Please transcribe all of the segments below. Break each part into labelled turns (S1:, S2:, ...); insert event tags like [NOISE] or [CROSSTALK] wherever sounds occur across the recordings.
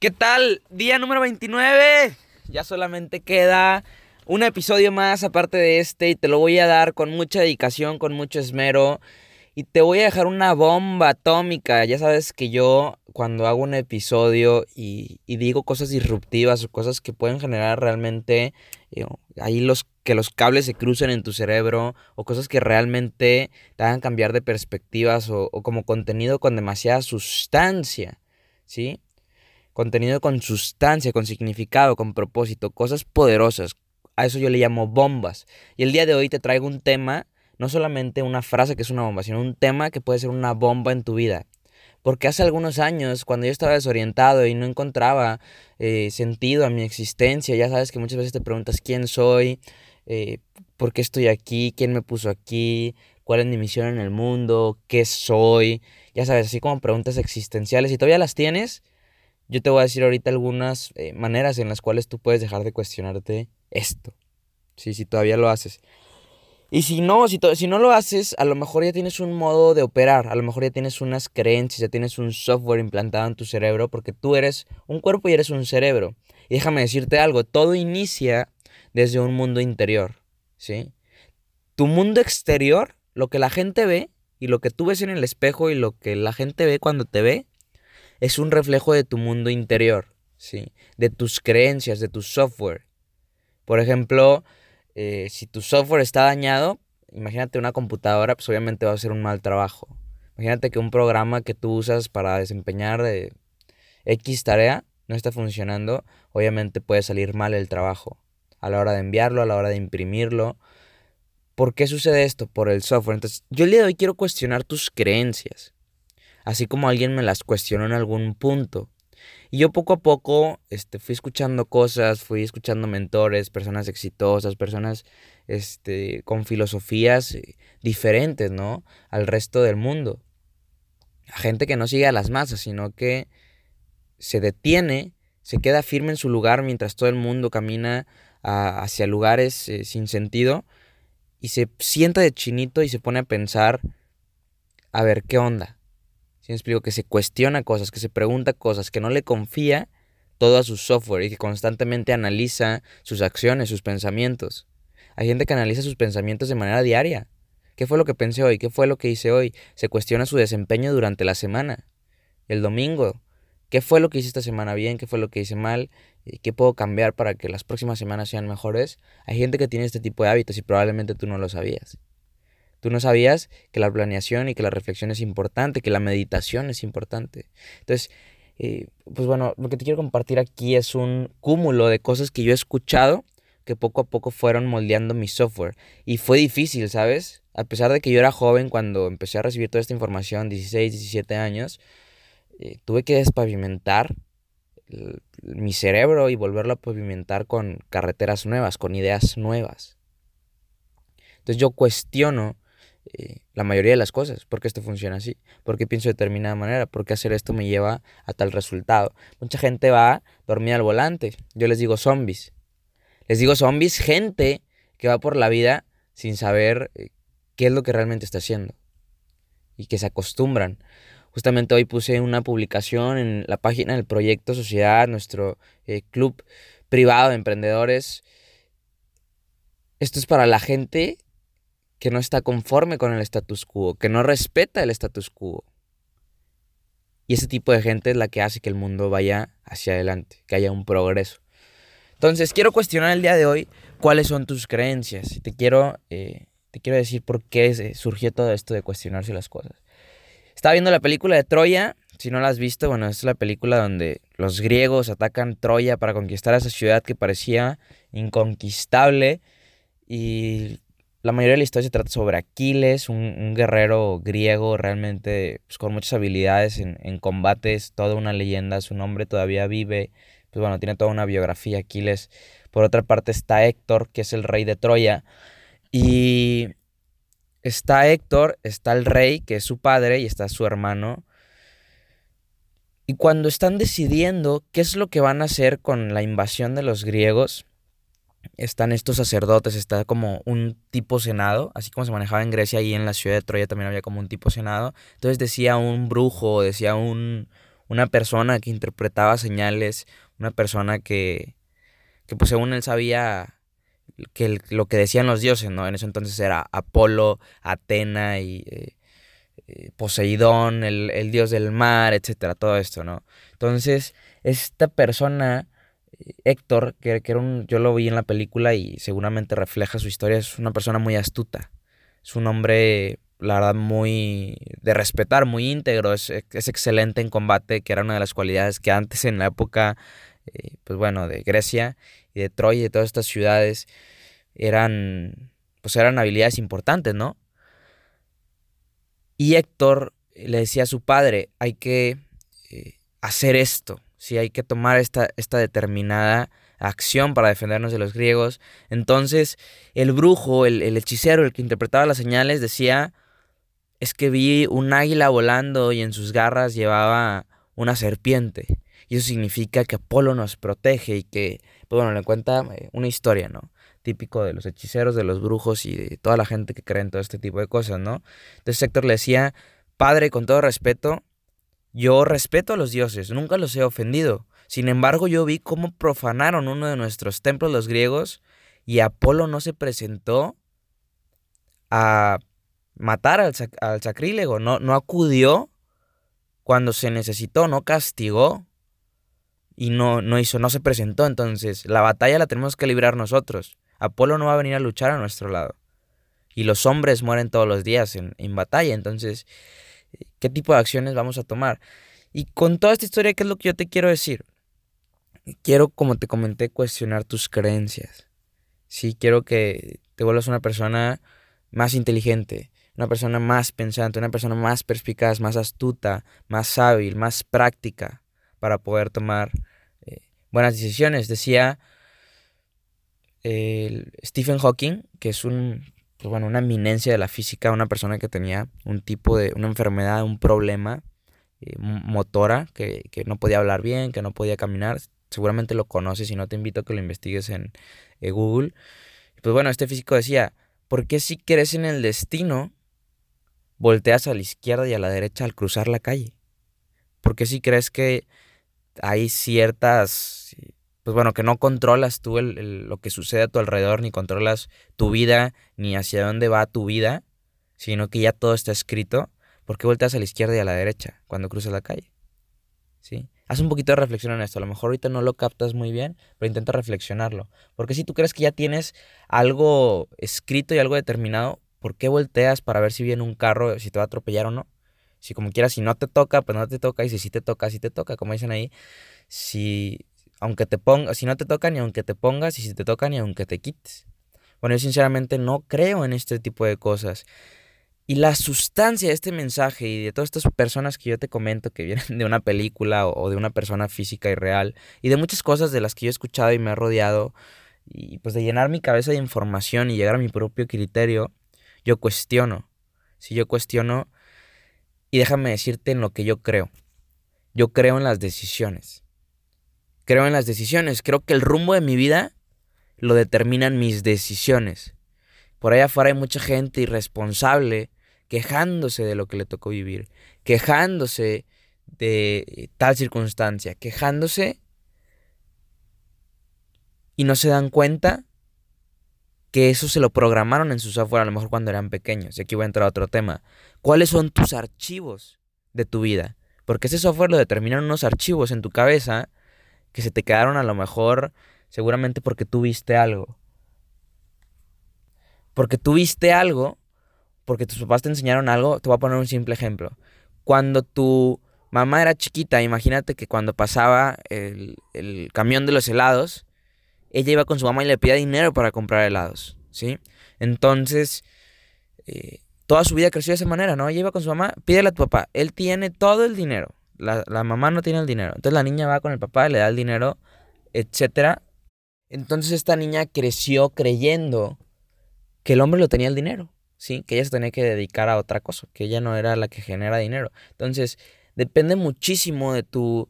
S1: ¿Qué tal? Día número 29. Ya solamente queda un episodio más aparte de este y te lo voy a dar con mucha dedicación, con mucho esmero. Y te voy a dejar una bomba atómica. Ya sabes que yo cuando hago un episodio y, digo cosas disruptivas o cosas que pueden generar realmente eh, ahí los que los cables se crucen en tu cerebro o cosas que realmente te hagan cambiar de perspectivas o, o como contenido con demasiada sustancia, ¿sí? Contenido con sustancia, con significado, con propósito, cosas poderosas. A eso yo le llamo bombas. Y el día de hoy te traigo un tema, no solamente una frase que es una bomba, sino un tema que puede ser una bomba en tu vida. Porque hace algunos años, cuando yo estaba desorientado y no encontraba eh, sentido a mi existencia, ya sabes que muchas veces te preguntas quién soy, eh, por qué estoy aquí, quién me puso aquí, cuál es mi misión en el mundo, qué soy, ya sabes, así como preguntas existenciales. Y todavía las tienes, yo te voy a decir ahorita algunas eh, maneras en las cuales tú puedes dejar de cuestionarte esto. Sí, si todavía lo haces. Y si no, si, si no lo haces, a lo mejor ya tienes un modo de operar, a lo mejor ya tienes unas creencias, ya tienes un software implantado en tu cerebro, porque tú eres un cuerpo y eres un cerebro. Y déjame decirte algo, todo inicia desde un mundo interior, ¿sí? Tu mundo exterior, lo que la gente ve, y lo que tú ves en el espejo y lo que la gente ve cuando te ve, es un reflejo de tu mundo interior, ¿sí? De tus creencias, de tu software. Por ejemplo, eh, si tu software está dañado, imagínate una computadora, pues obviamente va a hacer un mal trabajo. Imagínate que un programa que tú usas para desempeñar eh, X tarea no está funcionando, obviamente puede salir mal el trabajo. A la hora de enviarlo, a la hora de imprimirlo. ¿Por qué sucede esto? Por el software. Entonces, yo el día de hoy quiero cuestionar tus creencias así como alguien me las cuestionó en algún punto. Y yo poco a poco este, fui escuchando cosas, fui escuchando mentores, personas exitosas, personas este, con filosofías eh, diferentes, ¿no? Al resto del mundo. A gente que no sigue a las masas, sino que se detiene, se queda firme en su lugar mientras todo el mundo camina hacia lugares eh, sin sentido y se sienta de chinito y se pone a pensar, a ver, ¿qué onda? Me explico? Que se cuestiona cosas, que se pregunta cosas, que no le confía todo a su software y que constantemente analiza sus acciones, sus pensamientos. Hay gente que analiza sus pensamientos de manera diaria. ¿Qué fue lo que pensé hoy? ¿Qué fue lo que hice hoy? Se cuestiona su desempeño durante la semana. El domingo. ¿Qué fue lo que hice esta semana bien? ¿Qué fue lo que hice mal? ¿Qué puedo cambiar para que las próximas semanas sean mejores? Hay gente que tiene este tipo de hábitos y probablemente tú no lo sabías. Tú no sabías que la planeación y que la reflexión es importante, que la meditación es importante. Entonces, eh, pues bueno, lo que te quiero compartir aquí es un cúmulo de cosas que yo he escuchado que poco a poco fueron moldeando mi software. Y fue difícil, ¿sabes? A pesar de que yo era joven cuando empecé a recibir toda esta información, 16, 17 años, eh, tuve que despavimentar mi cerebro y volverlo a pavimentar con carreteras nuevas, con ideas nuevas. Entonces yo cuestiono eh, la mayoría de las cosas, porque esto funciona así, porque pienso de determinada manera, porque hacer esto me lleva a tal resultado. Mucha gente va a dormir al volante, yo les digo zombies. Les digo zombies, gente que va por la vida sin saber eh, qué es lo que realmente está haciendo y que se acostumbran. Justamente hoy puse una publicación en la página del Proyecto Sociedad, nuestro eh, club privado de emprendedores. Esto es para la gente que no está conforme con el status quo, que no respeta el status quo. Y ese tipo de gente es la que hace que el mundo vaya hacia adelante, que haya un progreso. Entonces, quiero cuestionar el día de hoy cuáles son tus creencias. Te quiero, eh, te quiero decir por qué surgió todo esto de cuestionarse las cosas. Estaba viendo la película de Troya. Si no la has visto, bueno, es la película donde los griegos atacan Troya para conquistar esa ciudad que parecía inconquistable. Y la mayoría de la historia se trata sobre Aquiles, un, guerrero griego realmente pues, con muchas habilidades en, en combates, toda una leyenda, su nombre todavía vive, pues bueno, tiene toda una biografía Aquiles. Por otra parte está Héctor, que es el rey de Troya, y está Héctor, está el rey, que es su padre, y está su hermano. Y cuando están decidiendo qué es lo que van a hacer con la invasión de los griegos, están estos sacerdotes, está como un tipo senado, así como se manejaba en Grecia y en la ciudad de Troya también había como un tipo senado. Entonces decía un brujo, decía un, una persona que interpretaba señales, una persona que, que pues según él sabía que lo que decían los dioses, ¿no? En ese entonces era Apolo, Atena y eh, eh, Poseidón, el, el, dios del mar, etcétera, todo esto, ¿no? Entonces, esta persona, Héctor, que, que, era un, yo lo vi en la película y seguramente refleja su historia, es una persona muy astuta. Es un hombre, la verdad, muy de respetar, muy íntegro, es, es excelente en combate, que era una de las cualidades que antes en la época, pues bueno, de Grecia y de Troya y de todas estas ciudades eran, pues eran habilidades importantes, ¿no? Y Héctor le decía a su padre, hay que eh, hacer esto, ¿sí? hay que tomar esta, esta determinada acción para defendernos de los griegos. Entonces el brujo, el, el hechicero, el que interpretaba las señales, decía, es que vi un águila volando y en sus garras llevaba una serpiente. Y eso significa que Apolo nos protege y que, pues bueno, le cuenta eh, una historia, ¿no? Típico de los hechiceros, de los brujos y de toda la gente que cree en todo este tipo de cosas, ¿no? Entonces Héctor le decía, Padre, con todo respeto, yo respeto a los dioses, nunca los he ofendido. Sin embargo, yo vi cómo profanaron uno de nuestros templos los griegos y Apolo no se presentó a matar al, sacrílego, no, no acudió cuando se necesitó, no castigó y no, no hizo, no se presentó. Entonces, la batalla la tenemos que librar nosotros. Apolo no va a venir a luchar a nuestro lado. Y los hombres mueren todos los días en, en batalla. Entonces, ¿qué tipo de acciones vamos a tomar? Y con toda esta historia, ¿qué es lo que yo te quiero decir? Quiero, como te comenté, cuestionar tus creencias. Sí, quiero que te vuelvas una persona más inteligente, una persona más pensante, una persona más perspicaz, más astuta, más hábil, más práctica para poder tomar eh, buenas decisiones. Decía Stephen Hawking, que es un, pues bueno, una eminencia de la física, una persona que tenía un tipo de, una enfermedad, un problema eh, motora, que, que, no podía hablar bien, que no podía caminar. Seguramente lo conoces y no te invito a que lo investigues en Google. Pues bueno, este físico decía, ¿por qué si crees en el destino, volteas a la izquierda y a la derecha al cruzar la calle? ¿Por qué si crees que hay ciertas, pues bueno, que no controlas tú lo que sucede a tu alrededor, ni controlas tu vida, ni hacia dónde va tu vida, sino que ya todo está escrito. ¿Por qué volteas a la izquierda y a la derecha cuando cruzas la calle? ¿Sí? Haz un poquito de reflexión en esto. A lo mejor ahorita no lo captas muy bien, pero intenta reflexionarlo. Porque si tú crees que ya tienes algo escrito y algo determinado, ¿por qué volteas para ver si viene un carro, si te va a atropellar o no? Si como quieras, si no te toca, pues no te toca. Y si sí te toca, sí te toca. Como dicen ahí, si aunque te ponga, si no te toca ni aunque te pongas, y si te toca ni aunque te quites. Bueno, yo sinceramente no creo en este tipo de cosas. Y la sustancia de este mensaje y de todas estas personas que yo te comento que vienen de una película o de una persona física y real y de muchas cosas de las que yo he escuchado y me he rodeado y pues de llenar mi cabeza de información y llegar a mi propio criterio, yo cuestiono. Si yo cuestiono y déjame decirte en lo que yo creo. Yo creo en las decisiones. Creo en las decisiones. Creo que el rumbo de mi vida lo determinan mis decisiones. Por allá afuera hay mucha gente irresponsable quejándose de lo que le tocó vivir, quejándose de tal circunstancia, quejándose y no se dan cuenta que eso se lo programaron en su software a lo mejor cuando eran pequeños. Y aquí voy a entrar a otro tema. ¿Cuáles son tus archivos de tu vida? Porque ese software lo determinaron unos archivos en tu cabeza que se te quedaron a lo mejor seguramente porque tú viste algo. Porque tú viste algo, porque tus papás te enseñaron algo, te voy a poner un simple ejemplo. Cuando tu mamá era chiquita, imagínate que cuando pasaba el, el camión de los helados, ella iba con su mamá y le pedía dinero para comprar helados, ¿sí? Entonces, eh, toda su vida creció de esa manera, ¿no? Ella iba con su mamá, pídele a tu papá, él tiene todo el dinero, la, la mamá no tiene el dinero. Entonces la niña va con el papá, le da el dinero, etcétera. Entonces esta niña creció creyendo que el hombre lo tenía el dinero, ¿sí? Que ella se tenía que dedicar a otra cosa, que ella no era la que genera dinero. Entonces, depende muchísimo de tu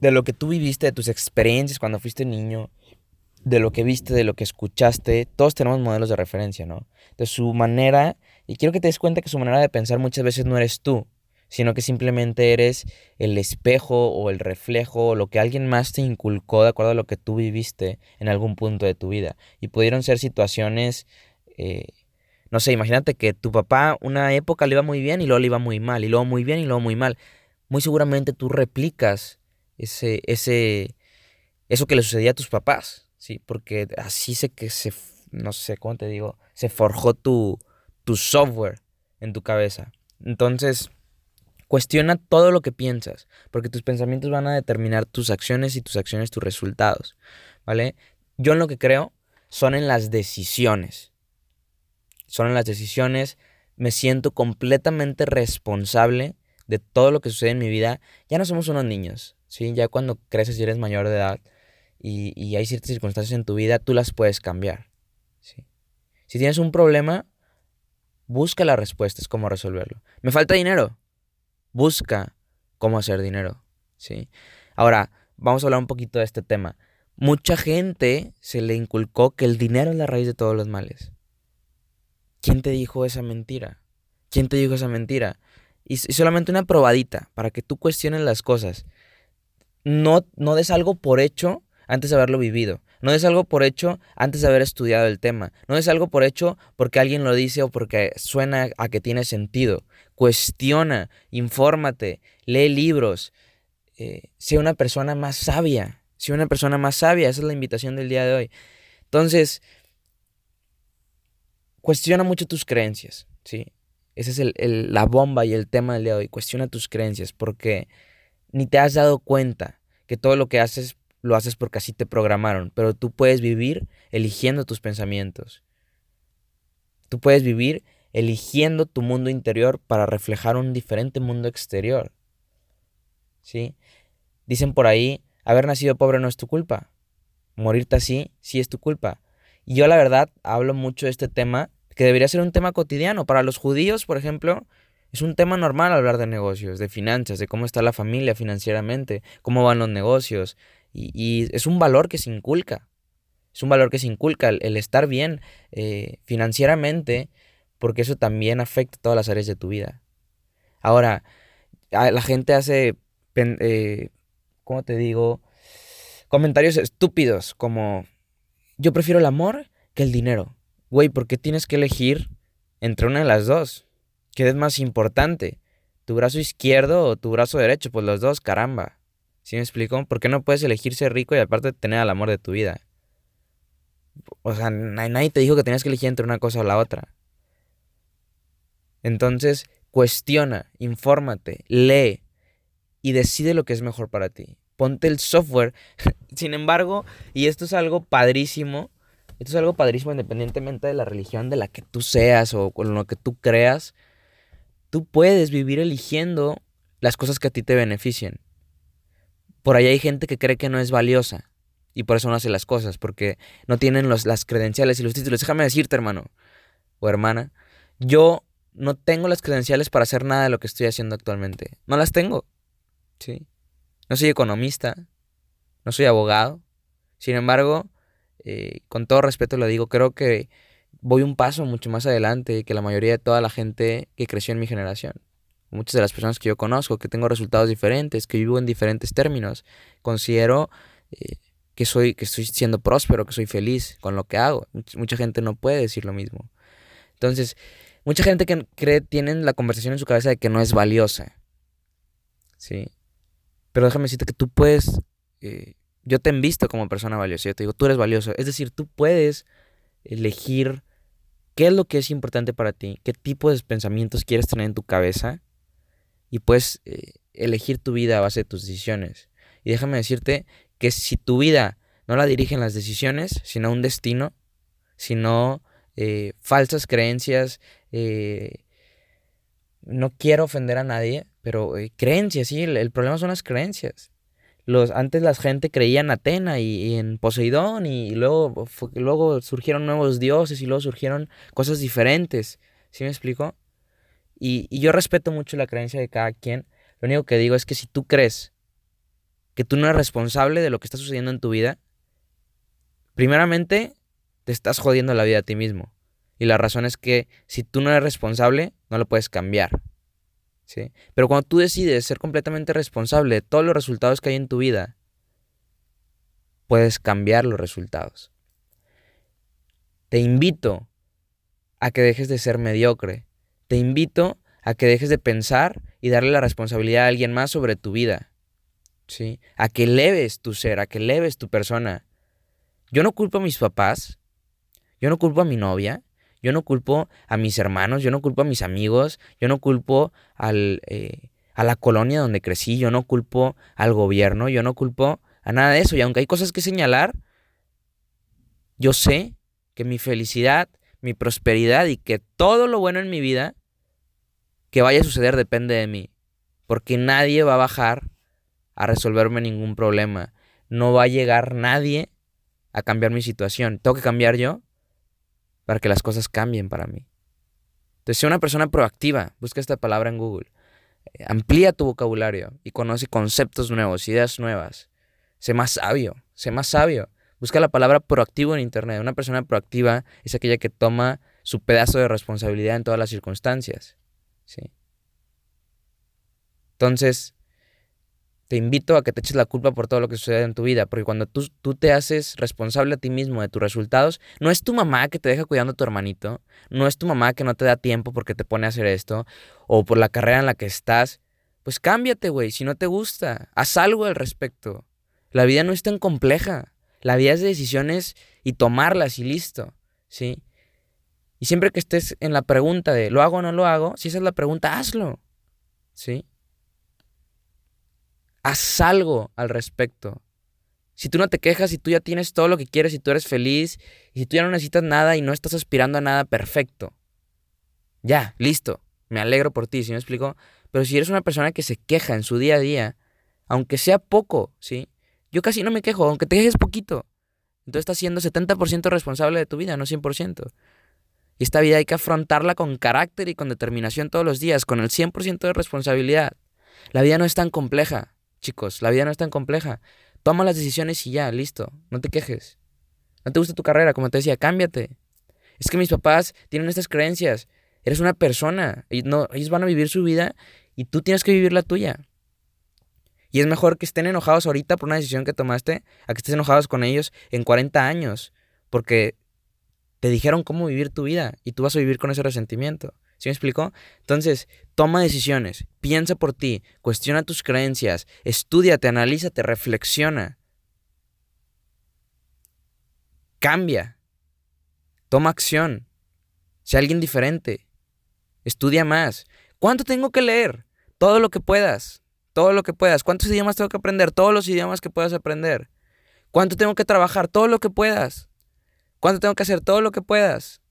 S1: de lo que tú viviste, de tus experiencias cuando fuiste niño, de lo que viste, de lo que escuchaste. Todos tenemos modelos de referencia, ¿no? De su manera, y quiero que te des cuenta que su manera de pensar muchas veces no eres tú, sino que simplemente eres el espejo o el reflejo o lo que alguien más te inculcó de acuerdo a lo que tú viviste en algún punto de tu vida. Y pudieron ser situaciones, eh, no sé, imagínate que tu papá una época le iba muy bien y luego le iba muy mal, y luego muy bien y luego muy mal. Muy seguramente tú replicas ese, ese, eso que le sucedía a tus papás, ¿sí? Porque así sé que se, no sé, ¿cómo te digo? Se forjó tu, tu software en tu cabeza. Entonces, Cuestiona todo lo que piensas, porque tus pensamientos van a determinar tus acciones y tus acciones tus resultados, ¿vale? Yo en lo que creo son en las decisiones. Son en las decisiones, me siento completamente responsable de todo lo que sucede en mi vida. Ya no somos unos niños, ¿sí? Ya cuando creces y eres mayor de edad y, y hay ciertas circunstancias en tu vida, tú las puedes cambiar, ¿sí? Si tienes un problema, busca las respuestas, cómo resolverlo. ¿Me falta dinero? Busca cómo hacer dinero, ¿sí? Ahora, vamos a hablar un poquito de este tema. Mucha gente se le inculcó que el dinero es la raíz de todos los males. ¿Quién te dijo esa mentira? ¿Quién te dijo esa mentira? Y, solamente una probadita para que tú cuestiones las cosas. No, no des algo por hecho antes de haberlo vivido. No des algo por hecho antes de haber estudiado el tema. No des algo por hecho porque alguien lo dice o porque suena a que tiene sentido. Cuestiona, infórmate, lee libros, eh, sea una persona más sabia. Sea una persona más sabia. Esa es la invitación del día de hoy. Entonces, cuestiona mucho tus creencias, ¿sí? Esa es la bomba y el tema del día de hoy. Cuestiona tus creencias porque ni te has dado cuenta que todo lo que haces lo haces porque así te programaron, pero tú puedes vivir eligiendo tus pensamientos. Tú puedes vivir eligiendo tu mundo interior para reflejar un diferente mundo exterior. ¿Sí? Dicen por ahí, haber nacido pobre no es tu culpa. Morirte así sí es tu culpa. Y yo la verdad hablo mucho de este tema, que debería ser un tema cotidiano. Para los judíos, por ejemplo, es un tema normal hablar de negocios, de finanzas, de cómo está la familia financieramente, cómo van los negocios, y, es un valor que se inculca. Es un valor que se inculca el, estar bien eh, financieramente, porque eso también afecta todas las áreas de tu vida. Ahora, la gente hace, eh, ¿cómo te digo? Comentarios estúpidos como, yo prefiero el amor que el dinero. Güey, ¿por qué tienes que elegir entre una de las dos? ¿Qué es más importante? ¿Tu brazo izquierdo o tu brazo derecho? Pues los dos, caramba. ¿Sí me explico? ¿Por qué no puedes elegir ser rico y aparte tener al amor de tu vida? O sea, nadie te dijo que tenías que elegir entre una cosa o la otra. Entonces, cuestiona, infórmate, lee y decide lo que es mejor para ti. Ponte el software. [LAUGHS] Sin embargo, y esto es algo padrísimo, esto es algo padrísimo independientemente de la religión de la que tú seas o con lo que tú creas, tú puedes vivir eligiendo las cosas que a ti te beneficien. Por ahí hay gente que cree que no es valiosa y por eso no hace las cosas, porque no tienen los, las credenciales y los títulos. Déjame decirte, hermano o hermana, yo no tengo las credenciales para hacer nada de lo que estoy haciendo actualmente. No las tengo. Sí. No soy economista, no soy abogado. Sin embargo, eh, con todo respeto lo digo, creo que voy un paso mucho más adelante que la mayoría de toda la gente que creció en mi generación muchas de las personas que yo conozco, que tengo resultados diferentes, que vivo en diferentes términos, considero eh, que, soy, que estoy siendo próspero, que soy feliz con lo que hago. Mucha gente no puede decir lo mismo. Entonces, mucha gente que cree, tienen la conversación en su cabeza de que no es valiosa. ¿Sí? Pero déjame decirte que tú puedes, eh, yo te he visto como persona valiosa, yo te digo, tú eres valioso. Es decir, tú puedes elegir qué es lo que es importante para ti, qué tipo de pensamientos quieres tener en tu cabeza y puedes eh, elegir tu vida a base de tus decisiones. Y déjame decirte que si tu vida no la dirigen las decisiones, sino un destino, sino eh, falsas creencias. Eh, no quiero ofender a nadie, pero eh, creencias, sí, el, problema son las creencias. Los, antes la gente creía en Atena y, en Poseidón y, luego, luego surgieron nuevos dioses y luego surgieron cosas diferentes. ¿Sí me explico? Y, y yo respeto mucho la creencia de cada quien. Lo único que digo es que si tú crees que tú no eres responsable de lo que está sucediendo en tu vida, primeramente te estás jodiendo la vida a ti mismo. Y la razón es que si tú no eres responsable, no lo puedes cambiar. ¿sí? Pero cuando tú decides ser completamente responsable de todos los resultados que hay en tu vida, puedes cambiar los resultados. Te invito a que dejes de ser mediocre. Te invito a que dejes de pensar y darle la responsabilidad a alguien más sobre tu vida. ¿Sí? A que eleves tu ser, a que eleves tu persona. Yo no culpo a mis papás, yo no culpo a mi novia, yo no culpo a mis hermanos, yo no culpo a mis amigos, yo no culpo al, eh, a la colonia donde crecí, yo no culpo al gobierno, yo no culpo a nada de eso. Y aunque hay cosas que señalar, yo sé que mi felicidad, mi prosperidad y que todo lo bueno en mi vida que vaya a suceder depende de mí. Porque nadie va a bajar a resolverme ningún problema. No va a llegar nadie a cambiar mi situación. Tengo que cambiar yo para que las cosas cambien para mí. Entonces, sea una persona proactiva, busca esta palabra en Google. Eh, amplía tu vocabulario y conoce conceptos nuevos, ideas nuevas. Sé más sabio, sé más sabio. Busca la palabra proactivo en Internet. Una persona proactiva es aquella que toma su pedazo de responsabilidad en todas las circunstancias. ¿sí? Entonces, te invito a que te eches la culpa por todo lo que sucede en tu vida, porque cuando tú, tú, te haces responsable a ti mismo de tus resultados, no es tu mamá que te deja cuidando a tu hermanito, no es tu mamá que no te da tiempo porque te pone a hacer esto, o por la carrera en la que estás. Pues cámbiate, güey, si no te gusta, haz algo al respecto. La vida no es tan compleja, la vida es de decisiones y tomarlas y listo, ¿sí? Y siempre que estés en la pregunta de ¿lo hago o no lo hago? Si esa es la pregunta, hazlo, ¿sí? Haz algo al respecto. Si tú no te quejas y tú ya tienes todo lo que quieres y tú eres feliz y si tú ya no necesitas nada y no estás aspirando a nada perfecto. Ya, listo. Me alegro por ti, ¿sí me explico? Pero si eres una persona que se queja en su día a día, aunque sea poco, ¿sí? Yo casi no me quejo, aunque te quejes poquito. Entonces estás siendo 70% responsable de tu vida, no 100%. Y esta vida hay que afrontarla con carácter y con determinación todos los días, con el 100% de responsabilidad. La vida no es tan compleja chicos. La vida no es tan compleja. Toma las decisiones y ya, listo. No te quejes. No te gusta tu carrera, como te decía, cámbiate. Es que mis papás tienen estas creencias. Eres una persona. Ellos, no, ellos van a vivir su vida y tú tienes que vivir la tuya. Y es mejor que estén enojados ahorita por una decisión que tomaste a que estés enojados con ellos en 40 años. Porque te dijeron cómo vivir tu vida y tú vas a vivir con ese resentimiento. ¿Sí me explicó? Entonces, toma decisiones, piensa por ti, cuestiona tus creencias, estudiate, analízate, reflexiona. Cambia. Toma acción. Sé alguien diferente. Estudia más. ¿Cuánto tengo que leer? Todo lo que puedas. Todo lo que puedas. ¿Cuántos idiomas tengo que aprender? Todos los idiomas que puedas aprender. ¿Cuánto tengo que trabajar? Todo lo que puedas. ¿Cuánto tengo que hacer? Todo lo que puedas.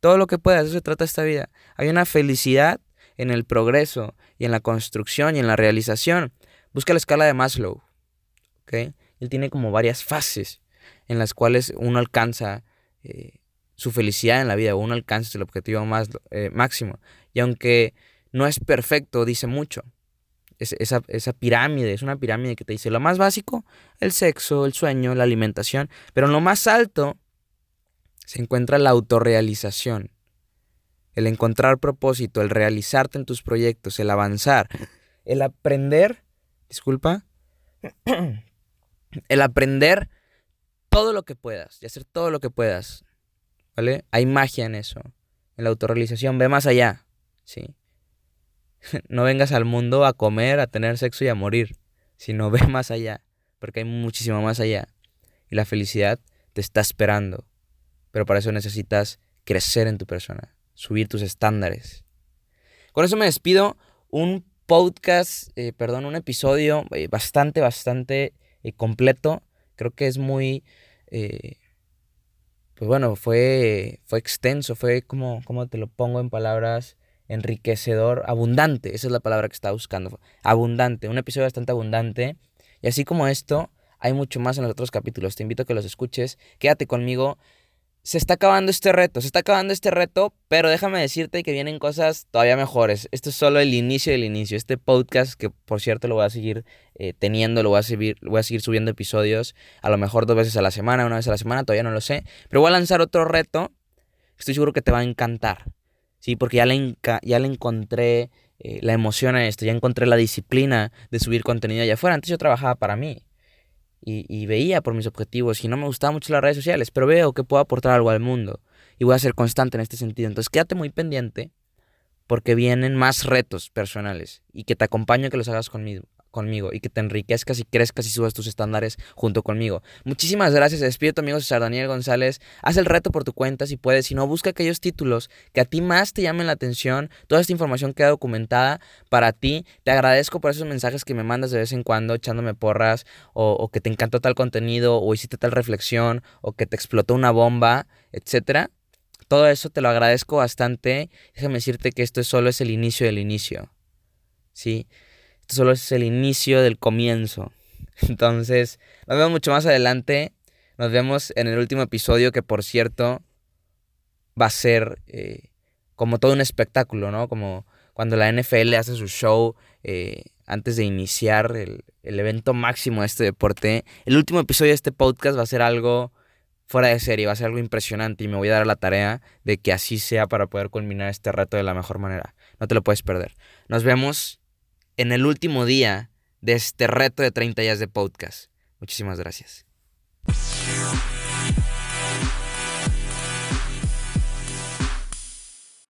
S1: Todo lo que puedas, eso se trata esta vida. Hay una felicidad en el progreso y en la construcción y en la realización. Busca la escala de Maslow. ¿okay? Él tiene como varias fases en las cuales uno alcanza eh, su felicidad en la vida, uno alcanza el objetivo más, eh, máximo. Y aunque no es perfecto, dice mucho. esa, esa pirámide, es una pirámide que te dice lo más básico, el sexo, el sueño, la alimentación, pero en lo más alto se encuentra la autorrealización. El encontrar propósito, el realizarte en tus proyectos, el avanzar, el aprender, disculpa, [CLEARS THROAT] el aprender todo lo que puedas y hacer todo lo que puedas. ¿Vale? Hay magia en eso. En la autorrealización, ve más allá. ¿Sí? [LAUGHS] No vengas al mundo a comer, a tener sexo y a morir, sino ve más allá, porque hay muchísimo más allá. Y la felicidad te está esperando. Pero para eso necesitas crecer en tu persona, subir tus estándares. Con eso me despido. Un podcast, eh, perdón, un episodio eh, bastante, bastante eh, completo. Creo que es muy, pues bueno, fue, fue extenso, fue como, como te lo pongo en palabras, enriquecedor, abundante, esa es la palabra que estaba buscando, abundante, un episodio bastante abundante. Y así como esto, hay mucho más en los otros capítulos. Te invito a que los escuches. Quédate conmigo se está acabando este reto, se está acabando este reto, pero déjame decirte que vienen cosas todavía mejores. Esto es solo el inicio del inicio. Este podcast, que por cierto lo voy a seguir eh, teniendo, lo voy a, seguir, voy a seguir subiendo episodios, a lo mejor dos veces a la semana, una vez a la semana, todavía no lo sé. Pero voy a lanzar otro reto, estoy seguro que te va a encantar. Sí, porque ya le, ya le encontré eh, la emoción a esto, ya encontré la disciplina de subir contenido allá afuera. Antes yo trabajaba para mí y, veía por mis objetivos y no me gustaban mucho las redes sociales, pero veo que puedo aportar algo al mundo y voy a ser constante en este sentido. Entonces quédate muy pendiente porque vienen más retos personales y que te acompaño que los hagas conmigo conmigo y que te enriquezcas y crezcas y subas tus estándares junto conmigo. Muchísimas gracias, despido tu amigo César Daniel González. Haz el reto por tu cuenta si puedes, si no, busca aquellos títulos que a ti más te llamen la atención. Toda esta información queda documentada para ti. Te agradezco por esos mensajes que me mandas de vez en cuando echándome porras o, o que te encantó tal contenido o hiciste tal reflexión o que te explotó una bomba, etcétera. Todo eso te lo agradezco bastante. Déjame decirte que esto solo es el inicio del inicio. ¿Sí? Solo es el inicio del comienzo. [LAUGHS] Entonces, nos vemos mucho más adelante. Nos vemos en el último episodio que, por cierto, va a ser eh, como todo un espectáculo, ¿no? Como cuando la NFL hace su show eh, antes de iniciar el, el, evento máximo de este deporte. El último episodio de este podcast va a ser algo fuera de serie, va a ser algo impresionante y me voy a dar la tarea de que así sea para poder culminar este reto de la mejor manera. No te lo puedes perder. Nos vemos en el último día de este reto de 30 días de podcast. Muchísimas gracias.